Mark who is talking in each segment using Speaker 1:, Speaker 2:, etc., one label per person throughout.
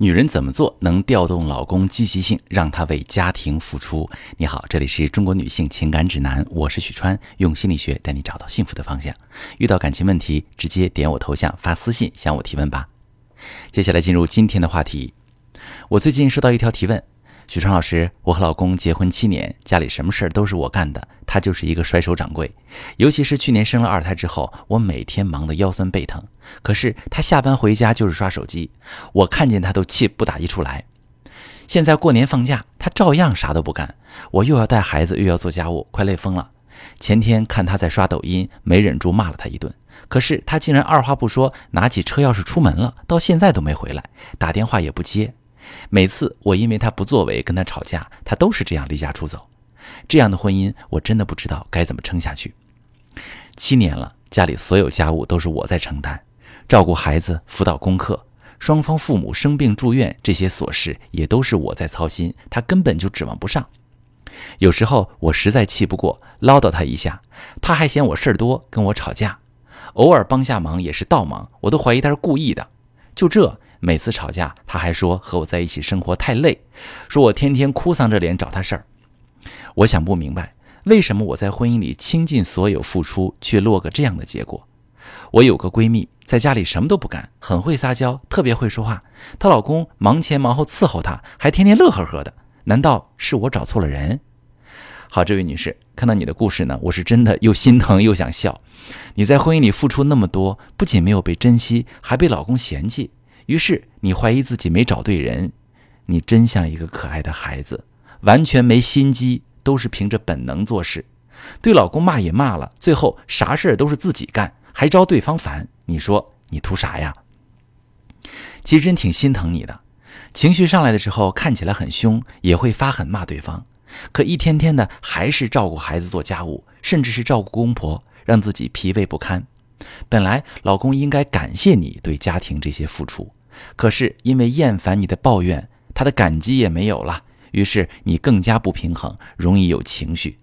Speaker 1: 女人怎么做能调动老公积极性，让他为家庭付出？你好，这里是中国女性情感指南，我是许川，用心理学带你找到幸福的方向。遇到感情问题，直接点我头像发私信向我提问吧。接下来进入今天的话题，我最近收到一条提问。许川老师，我和老公结婚七年，家里什么事儿都是我干的，他就是一个甩手掌柜。尤其是去年生了二胎之后，我每天忙得腰酸背疼。可是他下班回家就是刷手机，我看见他都气不打一处来。现在过年放假，他照样啥都不干，我又要带孩子又要做家务，快累疯了。前天看他在刷抖音，没忍住骂了他一顿。可是他竟然二话不说，拿起车钥匙出门了，到现在都没回来，打电话也不接。每次我因为他不作为跟他吵架，他都是这样离家出走。这样的婚姻，我真的不知道该怎么撑下去。七年了，家里所有家务都是我在承担，照顾孩子、辅导功课，双方父母生病住院这些琐事也都是我在操心，他根本就指望不上。有时候我实在气不过，唠叨他一下，他还嫌我事儿多，跟我吵架。偶尔帮下忙也是倒忙，我都怀疑他是故意的。就这。每次吵架，他还说和我在一起生活太累，说我天天哭丧着脸找他事儿。我想不明白，为什么我在婚姻里倾尽所有付出，却落个这样的结果？我有个闺蜜，在家里什么都不干，很会撒娇，特别会说话。她老公忙前忙后伺候她，还天天乐呵呵的。难道是我找错了人？好，这位女士，看到你的故事呢，我是真的又心疼又想笑。你在婚姻里付出那么多，不仅没有被珍惜，还被老公嫌弃。于是你怀疑自己没找对人，你真像一个可爱的孩子，完全没心机，都是凭着本能做事。对老公骂也骂了，最后啥事儿都是自己干，还招对方烦。你说你图啥呀？其实真挺心疼你的。情绪上来的时候看起来很凶，也会发狠骂对方，可一天天的还是照顾孩子、做家务，甚至是照顾公婆，让自己疲惫不堪。本来老公应该感谢你对家庭这些付出。可是因为厌烦你的抱怨，他的感激也没有了，于是你更加不平衡，容易有情绪，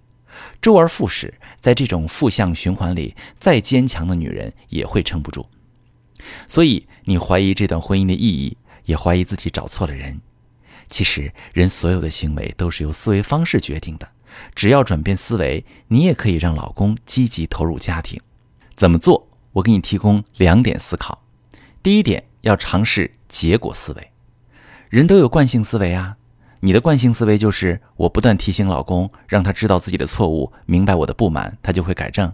Speaker 1: 周而复始。在这种负向循环里，再坚强的女人也会撑不住。所以你怀疑这段婚姻的意义，也怀疑自己找错了人。其实人所有的行为都是由思维方式决定的，只要转变思维，你也可以让老公积极投入家庭。怎么做？我给你提供两点思考。第一点。要尝试结果思维，人都有惯性思维啊。你的惯性思维就是我不断提醒老公，让他知道自己的错误，明白我的不满，他就会改正。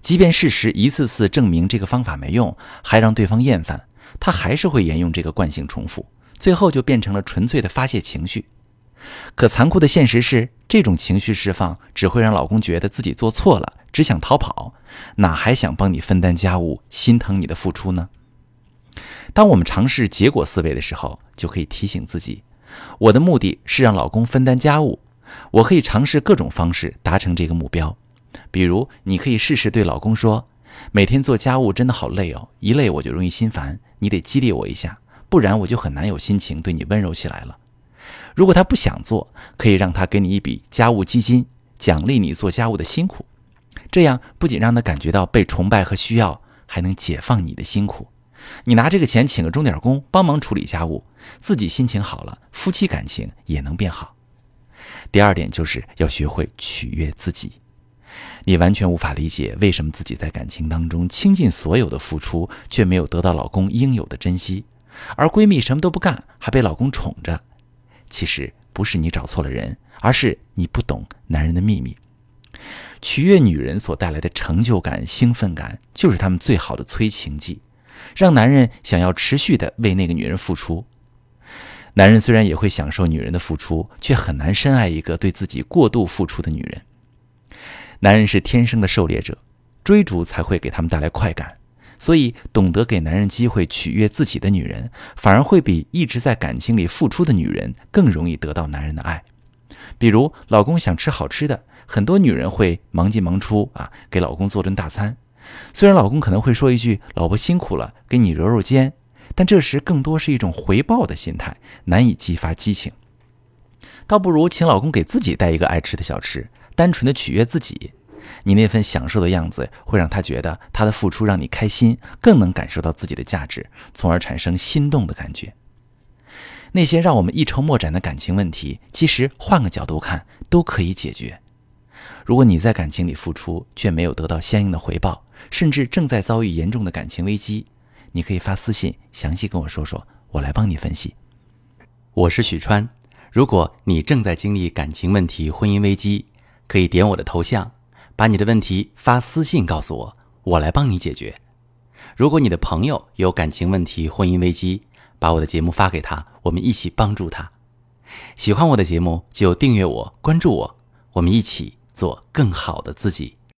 Speaker 1: 即便事实一次次证明这个方法没用，还让对方厌烦，他还是会沿用这个惯性重复，最后就变成了纯粹的发泄情绪。可残酷的现实是，这种情绪释放只会让老公觉得自己做错了，只想逃跑，哪还想帮你分担家务，心疼你的付出呢？当我们尝试结果思维的时候，就可以提醒自己：我的目的是让老公分担家务，我可以尝试各种方式达成这个目标。比如，你可以试试对老公说：“每天做家务真的好累哦，一累我就容易心烦，你得激励我一下，不然我就很难有心情对你温柔起来了。”如果他不想做，可以让他给你一笔家务基金，奖励你做家务的辛苦。这样不仅让他感觉到被崇拜和需要，还能解放你的辛苦。你拿这个钱请个钟点工帮忙处理家务，自己心情好了，夫妻感情也能变好。第二点就是要学会取悦自己。你完全无法理解为什么自己在感情当中倾尽所有的付出，却没有得到老公应有的珍惜，而闺蜜什么都不干还被老公宠着。其实不是你找错了人，而是你不懂男人的秘密。取悦女人所带来的成就感、兴奋感，就是他们最好的催情剂。让男人想要持续的为那个女人付出。男人虽然也会享受女人的付出，却很难深爱一个对自己过度付出的女人。男人是天生的狩猎者，追逐才会给他们带来快感。所以，懂得给男人机会取悦自己的女人，反而会比一直在感情里付出的女人更容易得到男人的爱。比如，老公想吃好吃的，很多女人会忙进忙出啊，给老公做顿大餐。虽然老公可能会说一句“老婆辛苦了，给你揉揉肩”，但这时更多是一种回报的心态，难以激发激情。倒不如请老公给自己带一个爱吃的小吃，单纯的取悦自己。你那份享受的样子，会让他觉得他的付出让你开心，更能感受到自己的价值，从而产生心动的感觉。那些让我们一筹莫展的感情问题，其实换个角度看都可以解决。如果你在感情里付出却没有得到相应的回报，甚至正在遭遇严重的感情危机，你可以发私信详细跟我说说，我来帮你分析。我是许川，如果你正在经历感情问题、婚姻危机，可以点我的头像，把你的问题发私信告诉我，我来帮你解决。如果你的朋友有感情问题、婚姻危机，把我的节目发给他，我们一起帮助他。喜欢我的节目就订阅我、关注我，我们一起做更好的自己。